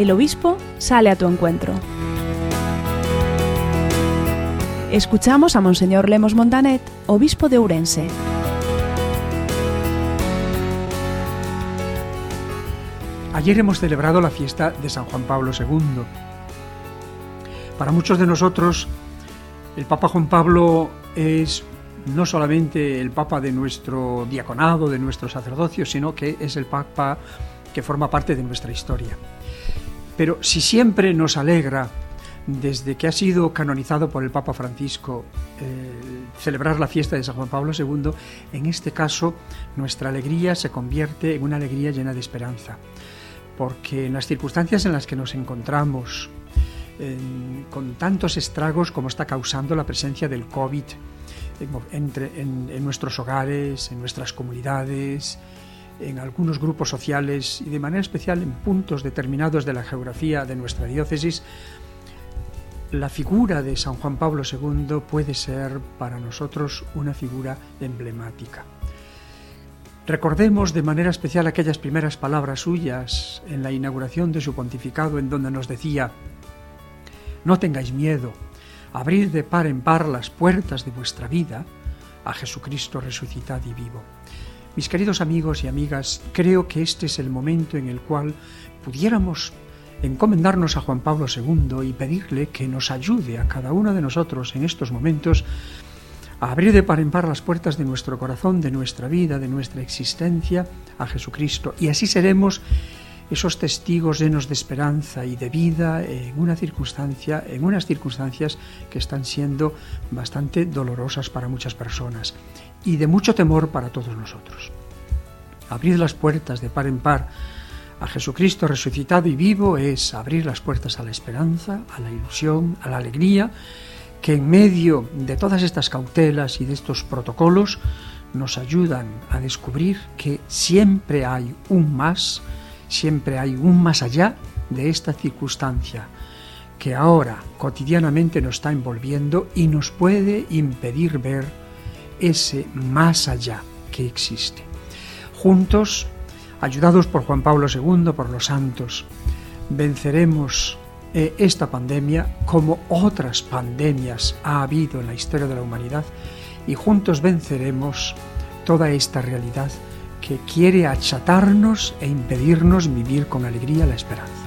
el obispo sale a tu encuentro. Escuchamos a Monseñor Lemos Montanet, obispo de Ourense. Ayer hemos celebrado la fiesta de San Juan Pablo II. Para muchos de nosotros, el Papa Juan Pablo es no solamente el Papa de nuestro diaconado, de nuestro sacerdocio, sino que es el Papa que forma parte de nuestra historia. Pero si siempre nos alegra, desde que ha sido canonizado por el Papa Francisco, eh, celebrar la fiesta de San Juan Pablo II, en este caso nuestra alegría se convierte en una alegría llena de esperanza, porque en las circunstancias en las que nos encontramos, con tantos estragos como está causando la presencia del COVID en, nuestros hogares, en nuestras comunidades, en algunos grupos sociales y de manera especial en puntos determinados de la geografía de nuestra diócesis, la figura de San Juan Pablo II puede ser para nosotros una figura emblemática. Recordemos de manera especial aquellas primeras palabras suyas en la inauguración de su pontificado en donde nos decía, no tengáis miedo, abrir de par en par las puertas de vuestra vida a Jesucristo resucitado y vivo. Mis queridos amigos y amigas, creo que este es el momento en el cual pudiéramos encomendarnos a Juan Pablo II y pedirle que nos ayude a cada uno de nosotros en estos momentos a abrir de par en par las puertas de nuestro corazón, de nuestra vida, de nuestra existencia a Jesucristo. Y así seremos esos testigos llenos de esperanza y de vida en una circunstancia, en unas circunstancias que están siendo bastante dolorosas para muchas personas y de mucho temor para todos nosotros. Abrir las puertas de par en par a Jesucristo resucitado y vivo es abrir las puertas a la esperanza, a la ilusión, a la alegría, que en medio de todas estas cautelas y de estos protocolos nos ayudan a descubrir que siempre hay un más, Siempre hay un más allá de esta circunstancia que ahora cotidianamente nos está envolviendo y nos puede impedir ver ese más allá que existe. Juntos, ayudados por Juan Pablo II, por los santos, venceremos eh, esta pandemia como otras pandemias ha habido en la historia de la humanidad y juntos venceremos toda esta realidad que quiere achatarnos e impedirnos vivir con alegría la esperanza.